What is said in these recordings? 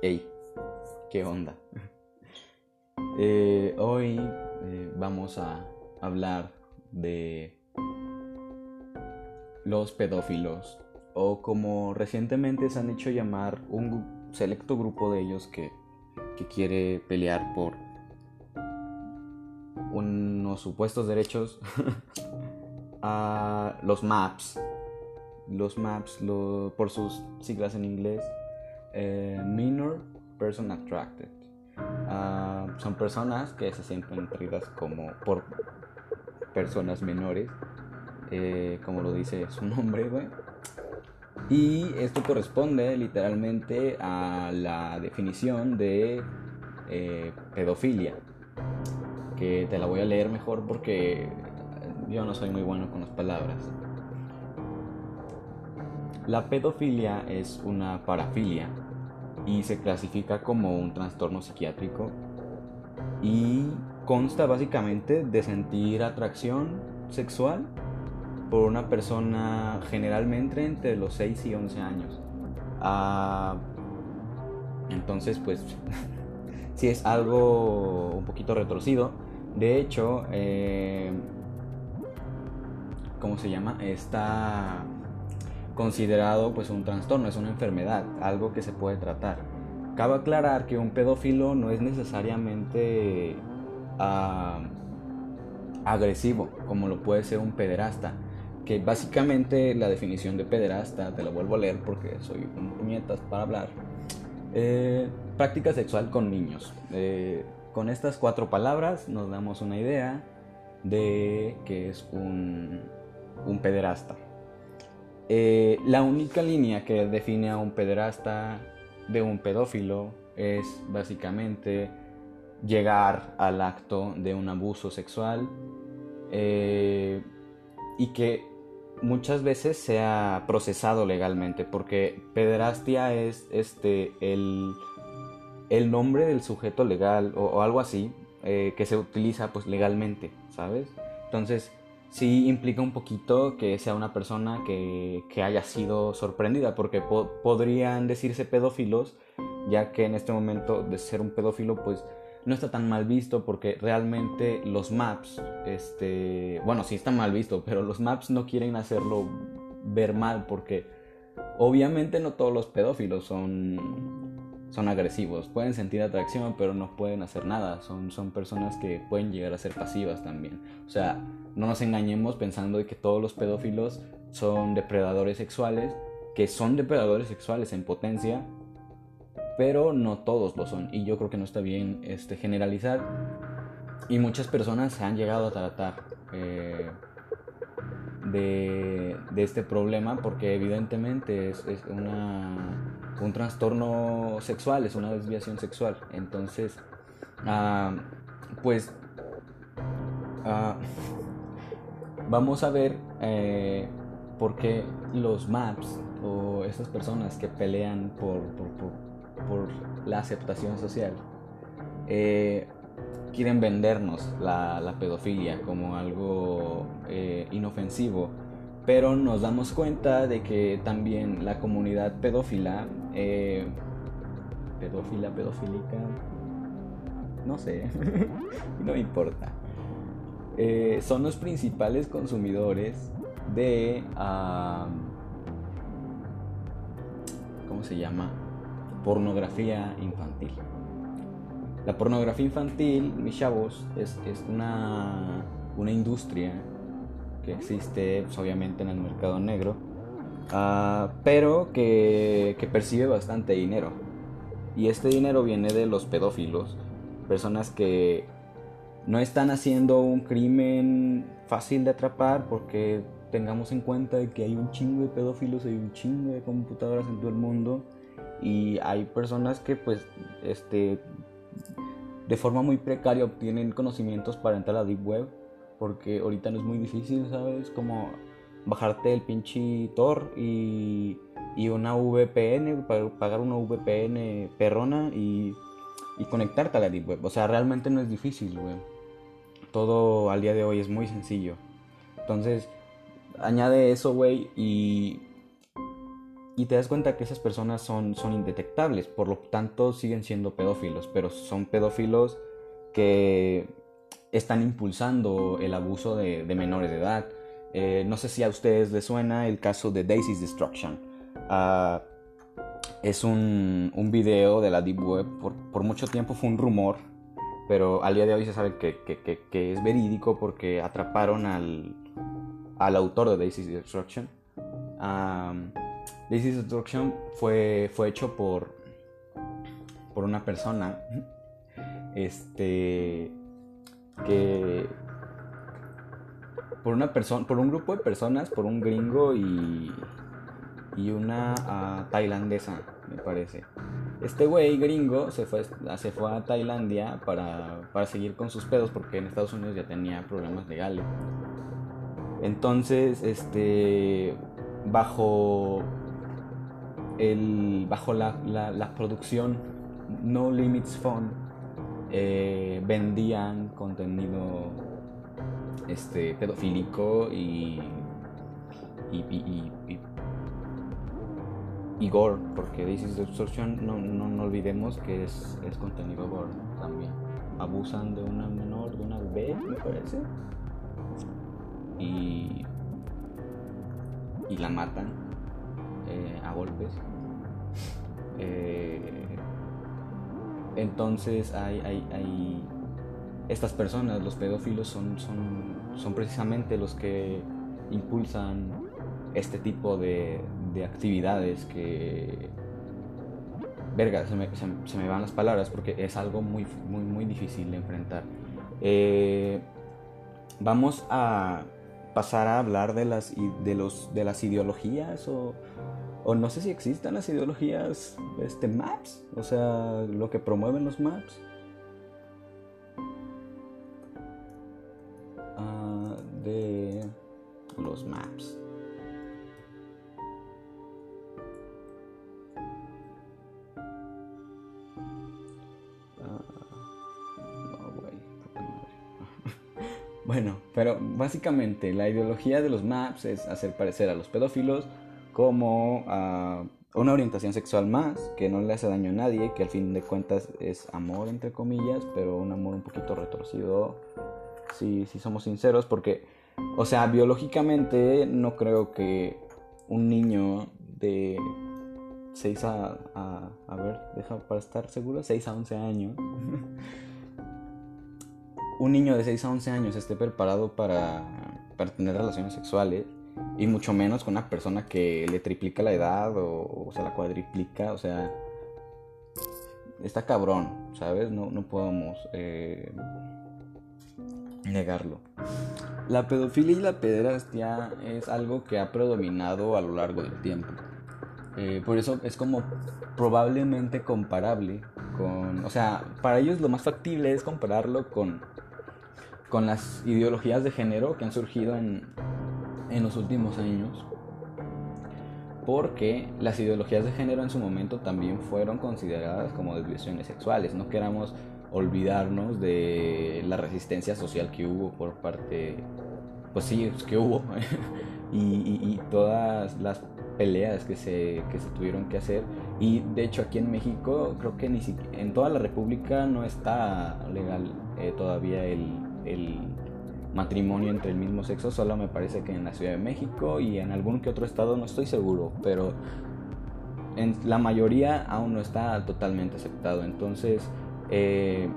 Hey, ¿qué onda? Eh, hoy eh, vamos a hablar de los pedófilos o como recientemente se han hecho llamar un selecto grupo de ellos que, que quiere pelear por unos supuestos derechos a los MAPS. Los MAPS, por sus siglas en inglés, eh, Minor Person Attracted. Ah, son personas que se sienten atraídas como por personas menores, eh, como lo dice su nombre. Y esto corresponde literalmente a la definición de eh, pedofilia, que te la voy a leer mejor porque yo no soy muy bueno con las palabras. La pedofilia es una parafilia y se clasifica como un trastorno psiquiátrico y consta básicamente de sentir atracción sexual por una persona generalmente entre los 6 y 11 años. Ah, entonces, pues, sí es algo un poquito retorcido. De hecho, eh, ¿cómo se llama? Está considerado pues un trastorno, es una enfermedad, algo que se puede tratar. Cabe aclarar que un pedófilo no es necesariamente agresivo, como lo puede ser un pederasta. Que básicamente la definición de pederasta, te la vuelvo a leer porque soy un puñetas para hablar. Eh, práctica sexual con niños. Eh, con estas cuatro palabras nos damos una idea de que es un pederasta. Eh, la única línea que define a un pederasta de un pedófilo es básicamente llegar al acto de un abuso sexual eh, y que muchas veces sea procesado legalmente porque pederastia es este el, el nombre del sujeto legal o, algo así eh, que se utiliza pues legalmente sabes entonces sí implica un poquito que sea una persona que, que haya sido sorprendida, porque po- podrían decirse pedófilos, ya que en este momento de ser un pedófilo, pues no está tan mal visto, porque realmente los maps, este, bueno, sí está mal visto, pero los maps no quieren hacerlo ver mal, porque obviamente no todos los pedófilos son son agresivos, pueden sentir atracción, pero no pueden hacer nada. Son, son personas que pueden llegar a ser pasivas también. O sea, no nos engañemos pensando de que todos los pedófilos son depredadores sexuales, que son depredadores sexuales en potencia, pero no todos lo son. Y yo creo que no está bien este, generalizar. Y muchas personas se han llegado a tratar eh, de, de este problema porque evidentemente es, es una un trastorno sexual, es una desviación sexual. Entonces, ah, pues ah, vamos a ver eh, por qué los MAPS o esas personas que pelean por, por, por- la aceptación social eh, quieren vendernos la, la pedofilia como algo eh, inofensivo pero nos damos cuenta de que también la comunidad pedófila, eh, pedófila, pedofílica, no sé, no importa, eh, son los principales consumidores de, ¿cómo se llama? Pornografía infantil. La pornografía infantil, mis chavos, es, es una, una industria que existe pues, obviamente en el mercado negro, ah, pero que, que percibe bastante dinero. Y este dinero viene de los pedófilos, personas que no están haciendo un crimen fácil de atrapar porque tengamos en cuenta que hay un chingo de pedófilos, hay un chingo de computadoras en todo el mundo y hay personas que pues este de forma muy precaria obtienen conocimientos para entrar a la deep web porque ahorita no es muy difícil, ¿sabes? Como bajarte el pinche Tor y, y una VPN, pa- pagar una VPN perrona y, y conectarte a la Deep Web. O sea, realmente no es difícil, güey. Todo al día de hoy es muy sencillo. Entonces, añade eso, güey, y y te das cuenta que esas personas son, son indetectables, por lo tanto siguen siendo pedófilos, pero son pedófilos que están impulsando el abuso de, menores de edad. Eh, no sé si a ustedes les suena el caso de Daisy's Destruction. Ah, es un, un, video de la Deep Web, por, mucho tiempo fue un rumor, pero al día de hoy se sabe que, que, es verídico porque atraparon al, al autor de Daisy's Destruction. This Destruction fue, fue hecho por, por una persona este que por una persona por un grupo de personas por un gringo y y una ah, tailandesa me parece. Este güey gringo se fue, se fue a Tailandia para, para seguir con sus pedos porque en Estados Unidos ya tenía problemas legales. Entonces este bajo el, bajo la, la, producción No Limits Phone eh, vendían contenido este, pedofílico y y, y, y, gore, porque This Destruction no, no, no, olvidemos que es, es contenido gore también. Abusan de una menor, de una bebé, me parece. Y, y la matan eh, a golpes. Eh, entonces hay, hay, estas personas, los pedófilos, son, son, son precisamente los que impulsan este tipo de, de actividades que... Verga, se me, se, me, van las palabras porque es algo muy, muy, muy difícil de enfrentar. Eh, vamos a pasar a hablar de las, de los, de las ideologías o, o no sé si existan las ideologías este, maps, o sea, lo que promueven los maps. Ah, de los maps. Ah, bueno, pero básicamente la ideología de los maps es hacer parecer a los pedófilos como a una orientación sexual más, que no le hace daño a nadie, que al fin de cuentas es amor, entre comillas, pero un amor un poquito retorcido, si, si somos sinceros, porque, o sea, biológicamente no creo que un niño de 6 a, a, a ver, deja para estar seguro, 6 a 11 años, un niño de 6 a 11 años esté preparado para, para tener relaciones sexuales y mucho menos con una persona que le triplica la edad o, o se la cuadriplica. O sea, está cabrón, ¿sabes? No, no podemos eh, negarlo. La pedofilia y la pederastia es algo que ha predominado a lo largo del tiempo. Eh, por eso es como probablemente comparable con... O sea, para ellos lo más factible es compararlo con, con las ideologías de género que han surgido en, en los últimos años porque las ideologías de género en su momento también fueron consideradas como desviaciones sexuales. No queramos olvidarnos de la resistencia social que hubo por parte, pues sí, que hubo, y, y, todas las peleas que se, que se tuvieron que hacer. Y de hecho aquí en México creo que ni siquiera, en toda la República no está legal eh, todavía el, el matrimonio entre el mismo sexo, solo me parece que en la Ciudad de México y en algún que otro estado no estoy seguro, pero en la mayoría aún no está totalmente aceptado. Entonces, eh,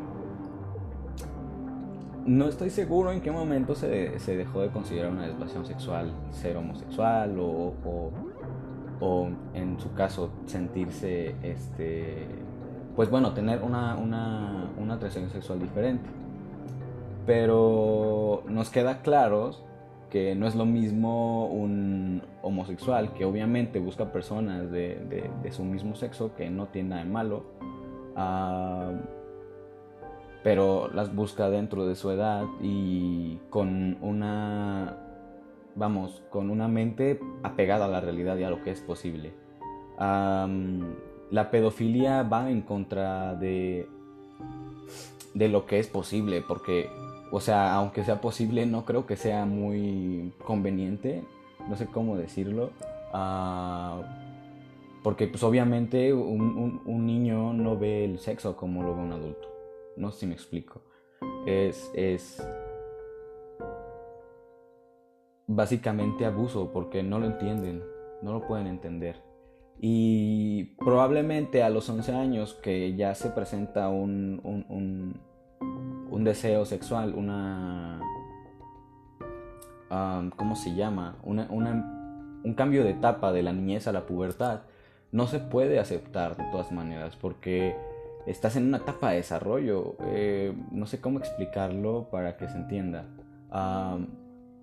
no estoy seguro en qué momento se, se, dejó de considerar una desviación sexual ser homosexual o, o, o, en su caso sentirse, este, pues bueno, tener una, una, una atracción sexual diferente pero nos queda claro que no es lo mismo un homosexual que obviamente busca personas de, su mismo sexo, que no tiene nada de malo, ah, pero las busca dentro de su edad y con una, vamos, con una mente apegada a la realidad y a lo que es posible. la pedofilia va en contra de, de lo que es posible, porque o sea, aunque sea posible, no creo que sea muy conveniente, no sé cómo decirlo, ah, Porque pues obviamente un, un, niño no ve el sexo como lo ve un adulto. No sé si me explico. Es, es básicamente abuso porque no lo entienden, no lo pueden entender. Y probablemente a los 11 años que ya se presenta un, un, un, deseo sexual, una... ¿Cómo se llama? Una, un cambio de etapa de la niñez a la pubertad, no se puede aceptar de todas maneras porque estás en una etapa de desarrollo. Eh, no sé cómo explicarlo para que se entienda.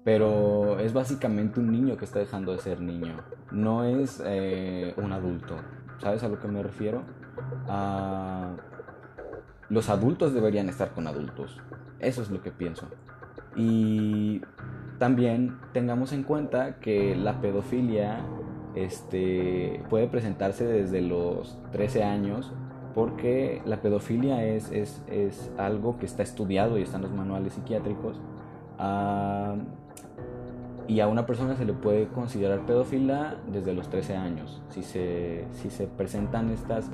pero es básicamente un niño que está dejando de ser niño. No es eh, un adulto. ¿Sabes a lo que me refiero? Los adultos deberían estar con adultos. Eso es lo que pienso. Y también tengamos en cuenta que la pedofilia este, puede presentarse desde los 13 años porque la pedofilia es, es, algo que está estudiado y está en los manuales psiquiátricos. Ah, y a una persona se le puede considerar pedófila desde los 13 años. Si se, si se presentan estas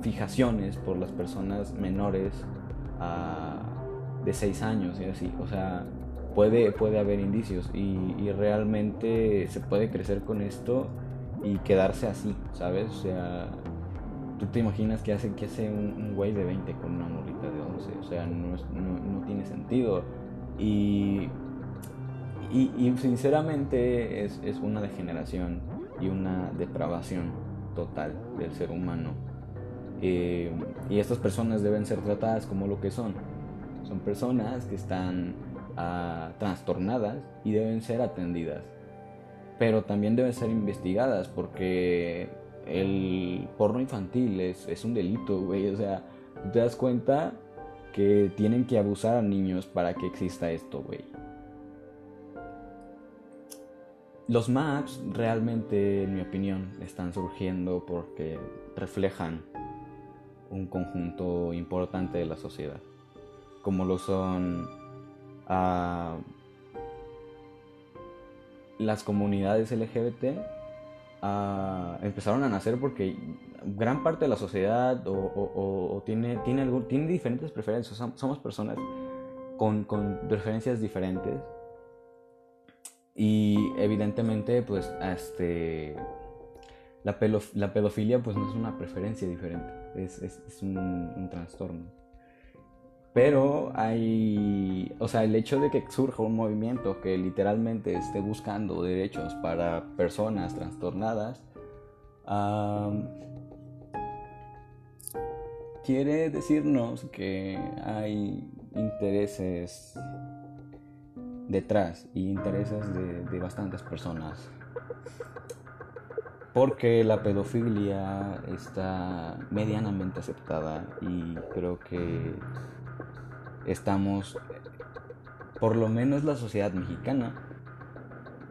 fijaciones por las personas menores ah, de 6 años y así. O sea, puede, puede haber indicios y, realmente se puede crecer con esto y quedarse así, ¿sabes? O sea, tú te imaginas que hace, que hace un, güey de 20 con una morrita de 11, o sea, no, no, tiene sentido. Y, y, sinceramente es, es, una degeneración y una depravación total del ser humano. Eh, y estas personas deben ser tratadas como lo que son. Son personas que están trastornadas y deben ser atendidas. Pero también deben ser investigadas porque el porno infantil es, es un delito, güey. O sea, te das cuenta que tienen que abusar a niños para que exista esto, güey. Los maps realmente, en mi opinión, están surgiendo porque reflejan un conjunto importante de la sociedad, como lo son las comunidades LGBT empezaron a nacer porque gran parte de la sociedad o, tiene, tiene, algún, tiene diferentes preferencias. Somos personas con, con preferencias diferentes. Y evidentemente, pues, este, la, la pedofilia pues no es una preferencia diferente, es, un, trastorno. Pero hay, o sea, el hecho de que surja un movimiento que literalmente esté buscando derechos para personas trastornadas, quiere decirnos que hay intereses detrás y intereses de bastantes personas. Porque la pedofilia está medianamente aceptada y creo que estamos, por lo menos la sociedad mexicana,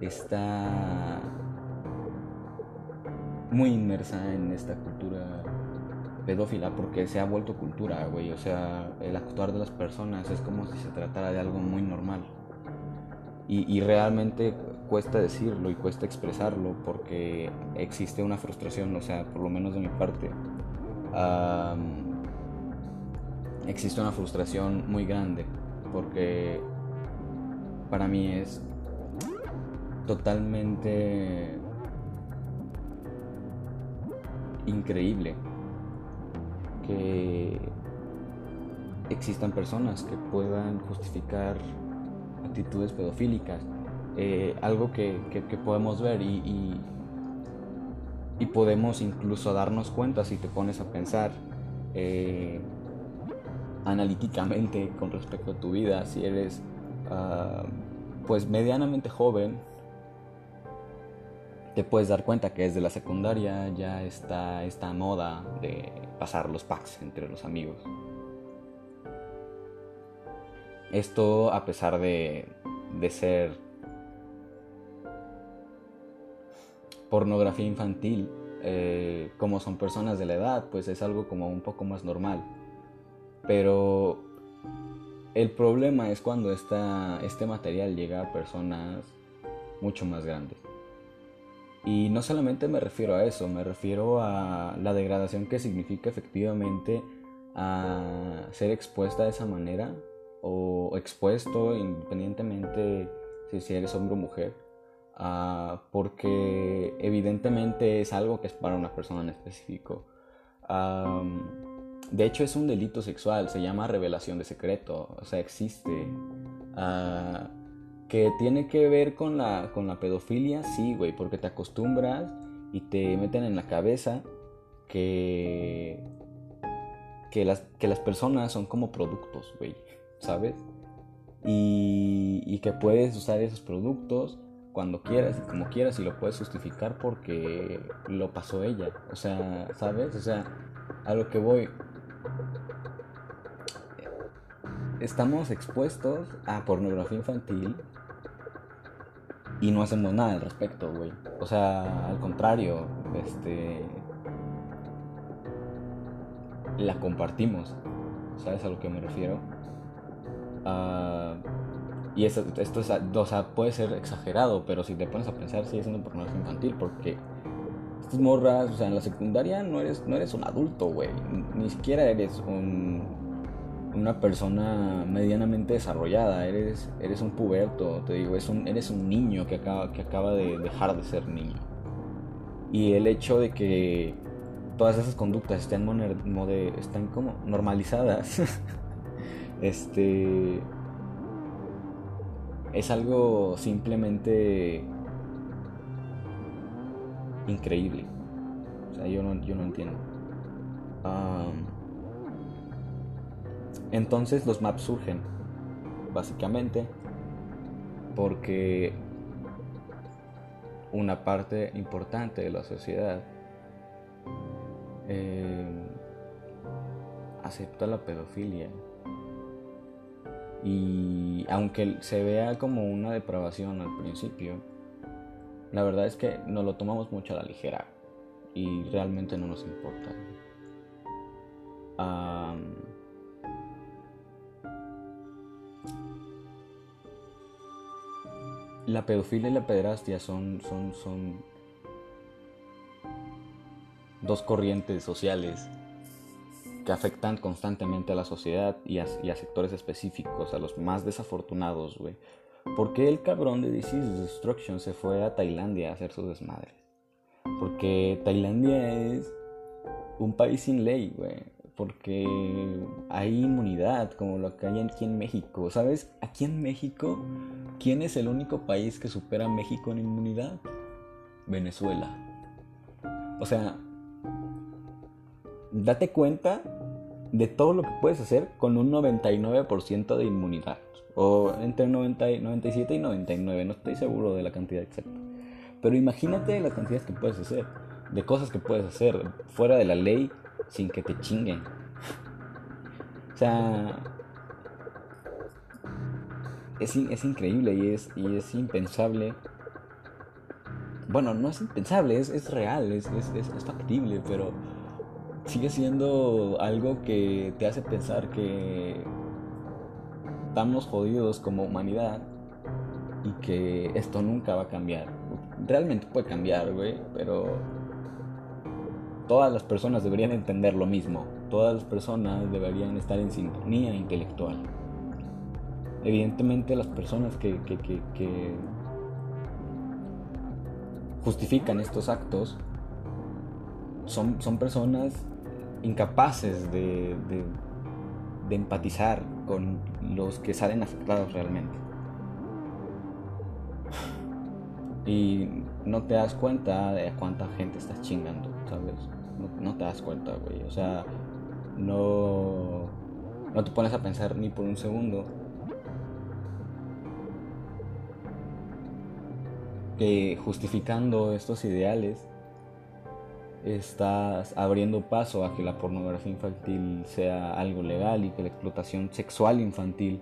está muy inmersa en esta cultura pedófila porque se ha vuelto cultura, güey. O sea, el actuar de las personas es como si se tratara de algo muy normal. Y, realmente cuesta decirlo y cuesta expresarlo porque existe una frustración, o sea, por lo menos de mi parte existe una frustración muy grande porque para mí es totalmente increíble que existan personas que puedan justificar actitudes pedofílicas. Eh, algo que, podemos ver y, y, podemos incluso darnos cuenta si te pones a pensar eh, analíticamente con respecto a tu vida, si eres ah, pues medianamente joven, te puedes dar cuenta que desde la secundaria ya está esta moda de pasar los packs entre los amigos. Esto a pesar de, de ser pornografía infantil, eh, como son personas de la edad, pues es algo como un poco más normal. Pero el problema es cuando esta, este material llega a personas mucho más grandes. Y no solamente me refiero a eso, me refiero a la degradación que significa efectivamente a ser expuesta de esa manera o expuesto independientemente si eres hombre o mujer, porque evidentemente es algo que es para una persona en específico. de hecho es un delito sexual, se llama revelación de secreto, o sea, existe. Ah, que tiene que ver con la, con la pedofilia, sí, güey, porque te acostumbras y te meten en la cabeza que, que, las, que las personas son como productos, güey, ¿sabes? Y, que puedes usar esos productos cuando quieras y como quieras y lo puedes justificar porque lo pasó ella. O sea, ¿sabes? O sea, a lo que voy. Estamos expuestos a pornografía infantil y no hacemos nada al respecto, güey. O sea, al contrario, este la compartimos. ¿Sabes a lo que me refiero? Uh, y esto, es, puede ser exagerado, pero si te pones a pensar, sigue siendo pornografía infantil, porque estas morras, o sea, en la secundaria no eres, no eres un adulto, güey. Ni siquiera eres un, una persona medianamente desarrollada, eres, eres un puberto, te digo, es un, eres un niño que acaba, que acaba de dejar de ser niño. Y el hecho de que todas esas conductas estén, están como normalizadas, este es algo simplemente increíble. O sea, yo no, yo no entiendo. entonces los maps surgen, básicamente, porque una parte importante de la sociedad eh, acepta la pedofilia y aunque se vea como una depravación al principio, la verdad es que nos lo tomamos mucho a la ligera y realmente no nos importa. la pedofilia y la pederastia son, son, son dos corrientes sociales que afectan constantemente a la sociedad y a, sectores específicos, a los más desafortunados, güey. ¿Por qué el cabrón de Disease Destruction se fue a Tailandia a hacer sus desmadres? Porque Tailandia es un país sin ley, güey. Porque hay inmunidad, como lo que hay aquí en México. ¿Sabes? Aquí en México, ¿quién es el único país que supera a México en inmunidad? Venezuela. O sea, date cuenta de todo lo que puedes hacer con un 99% de inmunidad. O entre 90, 97 y 99, no estoy seguro de la cantidad exacta. Pero imagínate las cantidades que puedes hacer, de cosas que puedes hacer fuera de la ley sin que te chinguen. O sea, es, es increíble y es, y es impensable. Bueno, no es impensable, es, es real, es, es, es factible, pero sigue siendo algo que te hace pensar que estamos jodidos como humanidad y que esto nunca va a cambiar. Realmente puede cambiar, güey, pero todas las personas deberían entender lo mismo. Todas las personas deberían estar en sintonía intelectual. Evidentemente las personas que, justifican estos actos son, son personas incapaces de, de, empatizar con los que salen afectados realmente. Y no te das cuenta de cuánta gente estás chingando, ¿sabes? No, te das cuenta, güey. O sea, no, no te pones a pensar ni por un segundo que justificando estos ideales estás abriendo paso a que la pornografía infantil sea algo legal y que la explotación sexual infantil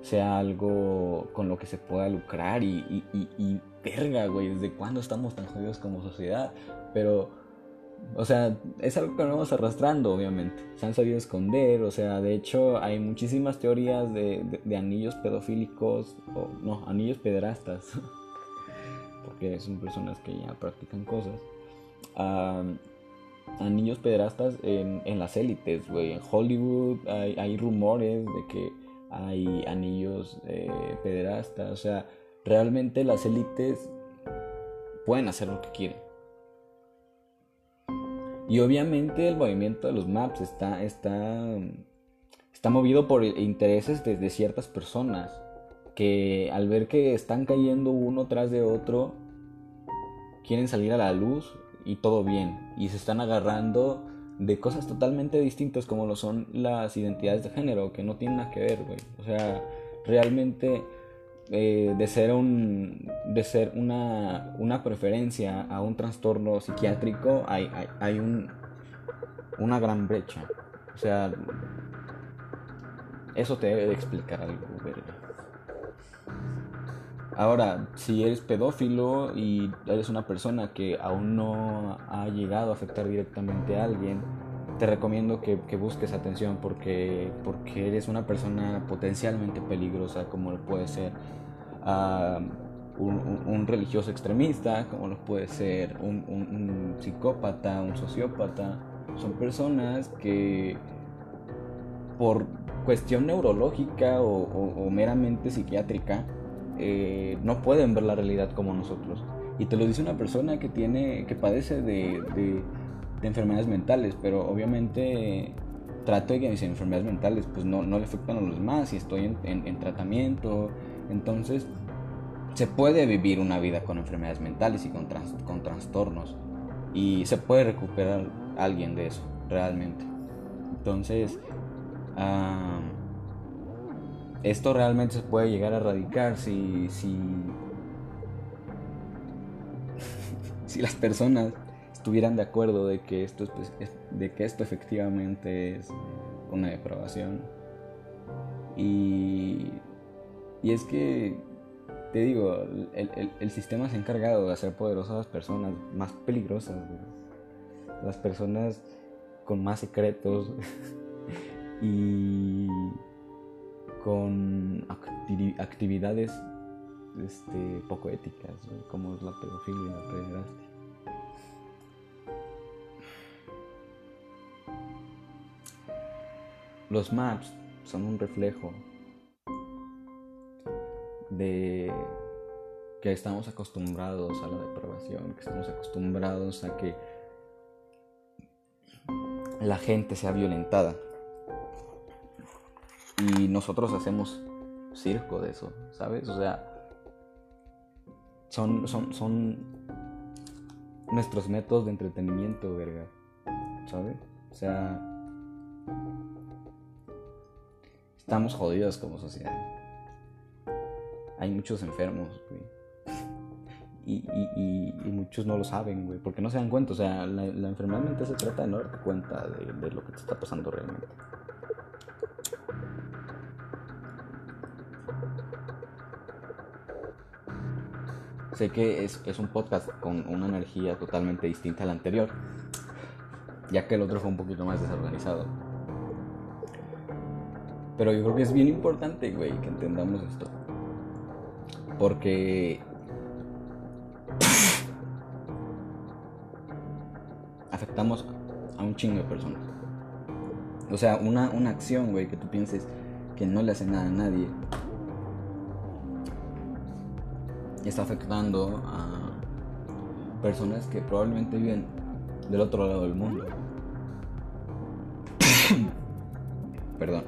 sea algo con lo que se pueda lucrar y, y, verga, güey, ¿desde cuándo estamos tan jodidos como sociedad? Pero, o sea, es algo que vamos arrastrando, obviamente. Se han sabido esconder, o sea, de hecho hay muchísimas teorías de, de anillos pedofílicos, o no, anillos pederastas. porque son personas que ya practican cosas, a, niños pederastas en, en las élites, güey. En Hollywood hay, hay, rumores de que hay anillos eh, pederastas, o sea, realmente las élites pueden hacer lo que quieren. Y obviamente el movimiento de los maps está, está, está movido por intereses de, ciertas personas que al ver que están cayendo uno tras de otro, quieren salir a la luz y todo bien. Y se están agarrando de cosas totalmente distintas como lo son las identidades de género, que no tienen nada que ver, güey. O sea, realmente eh, de ser, un, de ser una, una, preferencia a un trastorno psiquiátrico, hay, hay, hay un, una gran brecha. O sea, eso te debe de explicar algo, verga. Ahora, si eres pedófilo y eres una persona que aún no ha llegado a afectar directamente a alguien, te recomiendo que, busques atención porque, porque eres una persona potencialmente peligrosa como lo puede ser un, religioso extremista, como lo puede ser un, psicópata, un sociópata. Son personas que por cuestión neurológica o, meramente psiquiátrica eh, no pueden ver la realidad como nosotros. Y te lo dice una persona que tiene, que padece de de enfermedades mentales, pero obviamente trato de que mis enfermedades mentales pues no, no le afectan a los demás y estoy en, tratamiento. Entonces se puede vivir una vida con enfermedades mentales y con, con trastornos y se puede recuperar alguien de eso, realmente. Entonces, esto realmente se puede llegar a erradicar si, si, si las personas estuvieran de acuerdo de que esto, de que esto efectivamente es una depravación. Y, y es que, te digo, el, sistema se ha encargado de hacer poderosas a las personas más peligrosas, las personas con más secretos y con actividades este, poco éticas, como es la pedofilia, la pederastia. Los maps son un reflejo de que estamos acostumbrados a la depravación, que estamos acostumbrados a que la gente sea violentada. Y nosotros hacemos circo de eso, ¿sabes? O sea, son, son, son nuestros métodos de entretenimiento, verga, ¿sabes? O sea, estamos jodidos como sociedad. Hay muchos enfermos, güey. Y, y, y, muchos no lo saben, güey, porque no se dan cuenta. O sea, la, enfermedad mental se trata de no darte cuenta de, lo que te está pasando realmente. Sé que es, es, un podcast con una energía totalmente distinta a la anterior, ya que el otro fue un poquito más desorganizado. Pero yo creo que es bien importante, güey, que entendamos esto. Porque afectamos a un chingo de personas. O sea, una, una acción, güey, que tú pienses que no le hace nada a nadie. Está afectando a personas que probablemente viven del otro lado del mundo. Perdón.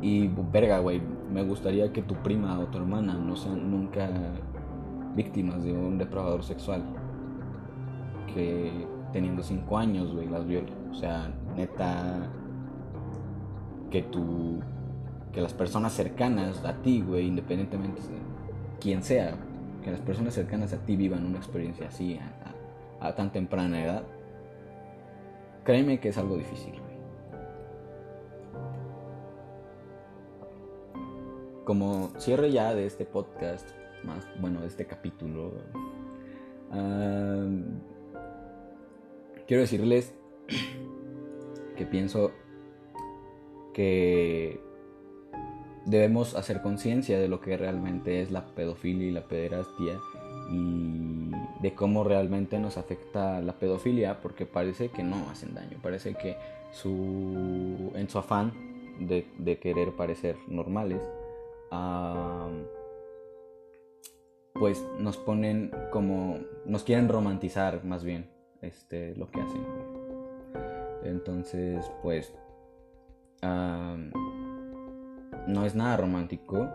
Y verga, güey, me gustaría que tu prima o tu hermana no sean nunca víctimas de un depravador sexual. Que teniendo 5 años, güey, las viole. O sea, neta, que tu. Que las personas cercanas a ti, güey, independientemente de quien sea, que las personas cercanas a ti vivan una experiencia así a, tan temprana edad, créeme que es algo difícil. como cierre ya de este podcast, más bueno, de este capítulo, quiero decirles que pienso que debemos hacer conciencia de lo que realmente es la pedofilia y la pederastia y de cómo realmente nos afecta la pedofilia, porque parece que no hacen daño, parece que su, en su afán de, querer parecer normales, pues nos ponen como, nos quieren romantizar más bien este, lo que hacen. Entonces, pues, no es nada romántico,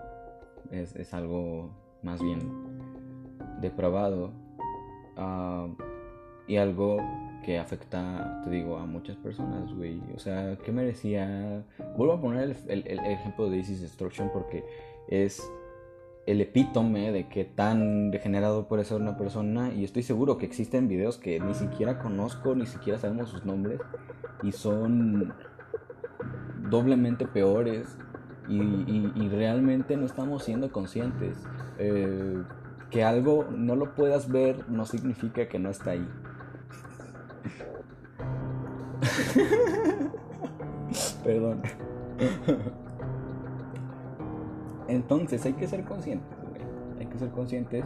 es, es algo más bien depravado y algo que afecta, te digo, a muchas personas, güey. O sea, ¿qué merecía? Vuelvo a poner el, el, ejemplo de Isis Destruction porque es el epítome de qué tan degenerado puede ser una persona y estoy seguro que existen videos que ni siquiera conozco, ni siquiera sabemos sus nombres y son doblemente peores y, realmente no estamos siendo conscientes. Eh, que algo no lo puedas ver no significa que no está ahí. Perdón. Entonces hay que ser conscientes, Hay que ser conscientes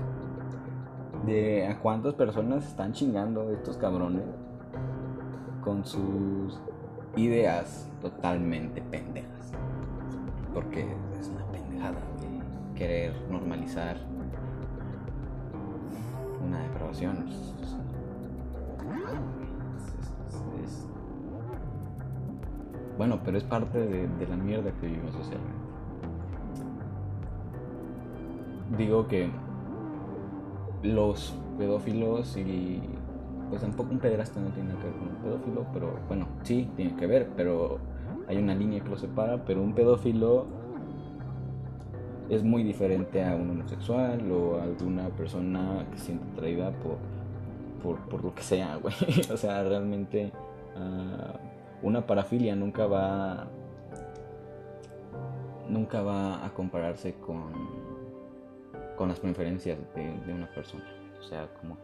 de a cuántas personas están chingando estos cabrones con sus ideas totalmente pendejas. Porque es una pendejada querer normalizar una depravación. Bueno, pero es parte de, la mierda que vivimos socialmente. Digo que los pedófilos y pues tampoco un pederasta no tiene que ver con un pedófilo, pero bueno, sí, tiene que ver, pero hay una línea que lo separa, pero un pedófilo es muy diferente a un homosexual o a alguna persona que se siente atraída por, por, lo que sea, güey. o sea, realmente ah, una parafilia nunca va nunca va a compararse con con las preferencias de una persona. O sea, como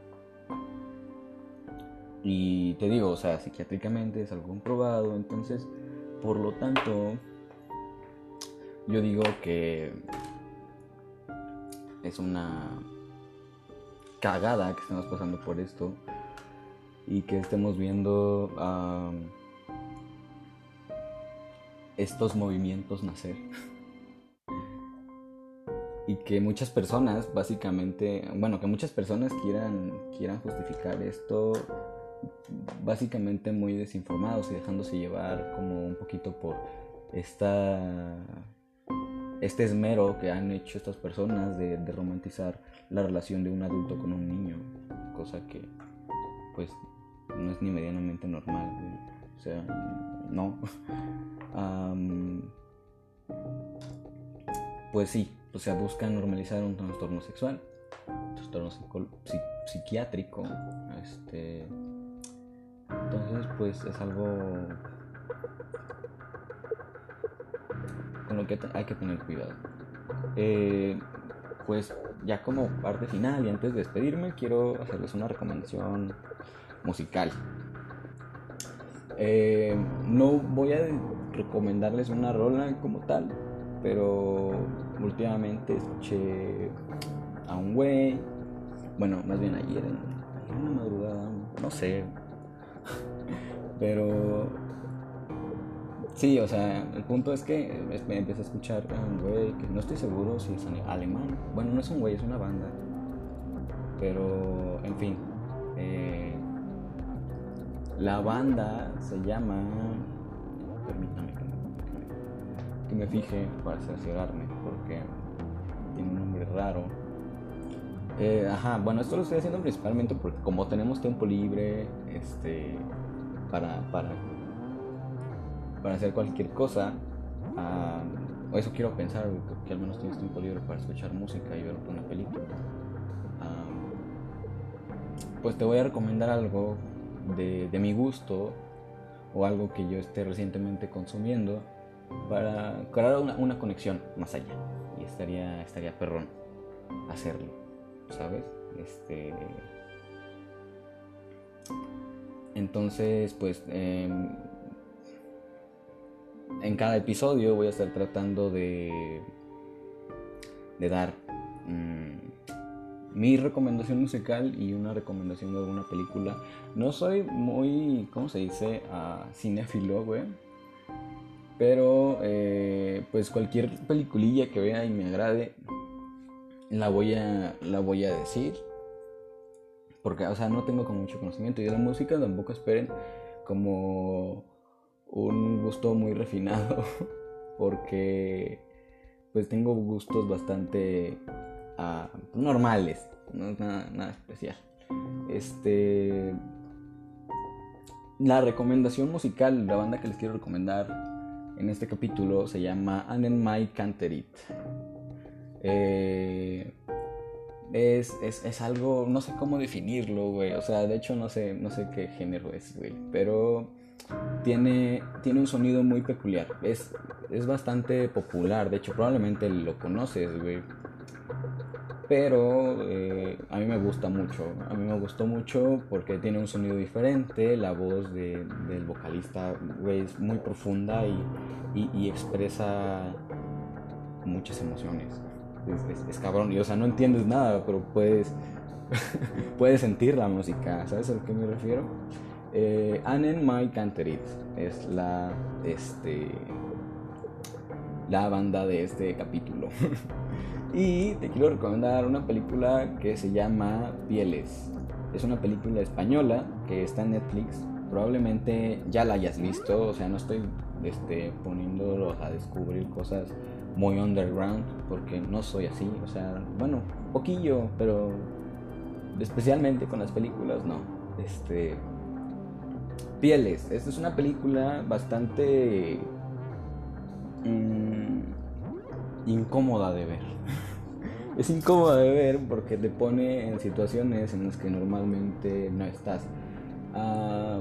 y te digo, o sea, psiquiátricamente es algo comprobado, entonces, por lo tanto, yo digo que es una cagada que estemos pasando por esto y que estemos viendo estos movimientos nacer. y que muchas personas, básicamente, bueno, que muchas personas quieran, quieran justificar esto básicamente muy desinformados y dejándose llevar como un poquito por esta este esmero que han hecho estas personas de, romantizar la relación de un adulto con un niño, cosa que pues no es ni medianamente normal, o sea, no. pues sí, o sea, buscan normalizar un trastorno sexual, trastorno psiquiátrico, este, entonces pues es algo con lo que hay que tener cuidado. Eh, pues ya como parte final y antes de despedirme quiero hacerles una recomendación musical. Eh, no voy a recomendarles una rola como tal, pero últimamente escuché a un güey, bueno, más bien ayer en, en la madrugada, no sé, pero Sí, o sea, el punto es que empecé a escuchar un güey que no estoy seguro si es alemán. Bueno, no es un güey, es una banda. Pero, en fin. Eh, la banda se llama. Permítame que me, fije para cerciorarme, porque tiene un nombre raro. Eh, ajá, bueno, esto lo estoy haciendo principalmente porque, como tenemos tiempo libre, este. Para, para para hacer cualquier cosa. o eso quiero pensar, que al menos tienes tiempo libre para escuchar música y ver una película. pues te voy a recomendar algo de, mi gusto o algo que yo esté recientemente consumiendo para crear una, conexión más allá. Y estaría, estaría perrón hacerlo, ¿sabes? Este. Entonces, pues. Em, en cada episodio voy a estar tratando de, de dar mm, mi recomendación musical y una recomendación de alguna película. No soy muy, ¿cómo se dice? Uh, cinéfilo, güey. Pero, eh, pues cualquier peliculilla que vea y me agrade, la voy a, la voy a decir. Porque, o sea, no tengo como mucho conocimiento. Y de la música tampoco esperen como un gusto muy refinado. Porque, pues tengo gustos bastante uh, normales. No es nada, nada especial. Este. La recomendación musical, la banda que les quiero recomendar en este capítulo se llama Annen My Canterit. Eh, es, es, es, algo, no sé cómo definirlo, güey. O sea, de hecho no sé, no sé qué género es, güey. Pero tiene, tiene un sonido muy peculiar. Es, es bastante popular. De hecho, probablemente lo conoces, güey pero eh, a mí me gusta mucho. A mí me gustó mucho porque tiene un sonido diferente, la voz del vocalista es muy profunda y, expresa muchas emociones. Es, cabrón, y o sea, no entiendes nada, pero puedes, puedes sentir la música, ¿sabes a lo que me refiero? Eh, Annen My es la, este, la banda de este capítulo. Y te quiero recomendar una película que se llama Pieles. Es una película española que está en Netflix. Probablemente ya la hayas visto, o sea, no estoy este, poniéndolos a descubrir cosas muy underground porque no soy así. O sea, bueno, poquillo, pero especialmente con las películas, no. Este. Pieles. Esta es una película bastante. Mm, incómoda de ver. es incómoda de ver porque te pone en situaciones en las que normalmente no estás. Ah,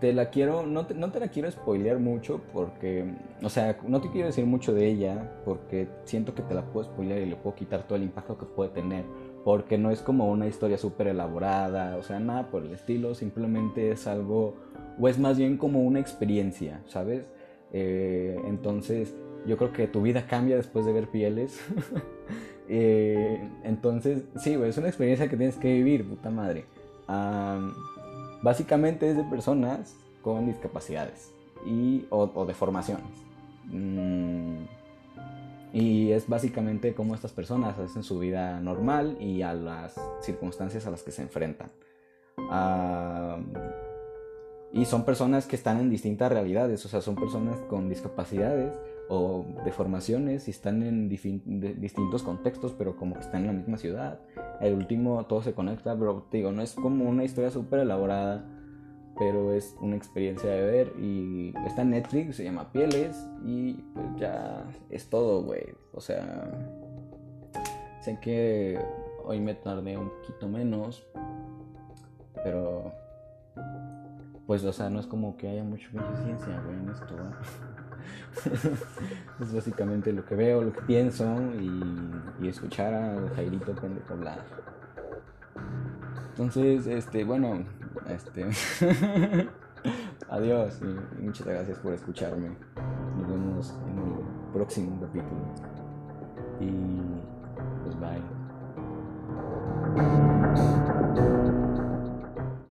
te la quiero, no te, no te la quiero spoilear mucho porque, o sea, no te quiero decir mucho de ella porque siento que te la puedo spoilear y le puedo quitar todo el impacto que puede tener. Porque no es como una historia súper elaborada, o sea, nada por el estilo, simplemente es algo, o es más bien como una experiencia, ¿sabes? Eh, entonces, yo creo que tu vida cambia después de ver pieles. Eh, entonces, sí, es una experiencia que tienes que vivir, puta madre. Básicamente es de personas con discapacidades y, o, deformaciones. Mm, y es básicamente cómo estas personas hacen su vida normal y a las circunstancias a las que se enfrentan. y son personas que están en distintas realidades, o sea, son personas con discapacidades o deformaciones y están en distintos contextos, pero como que están en la misma ciudad. El último todo se conecta, pero digo, no es como una historia súper elaborada, pero es una experiencia de ver y está en Netflix, se llama Pieles y pues ya es todo, güey. O sea, sé que hoy me tardé un poquito menos, pero pues o sea, no es como que haya mucha ciencia, güey, en esto, es básicamente lo que veo, lo que pienso y, escuchar a Jairito pendejo hablar. Entonces, este, bueno, este. adiós y muchas gracias por escucharme. Nos vemos en el próximo capítulo. Y pues bye.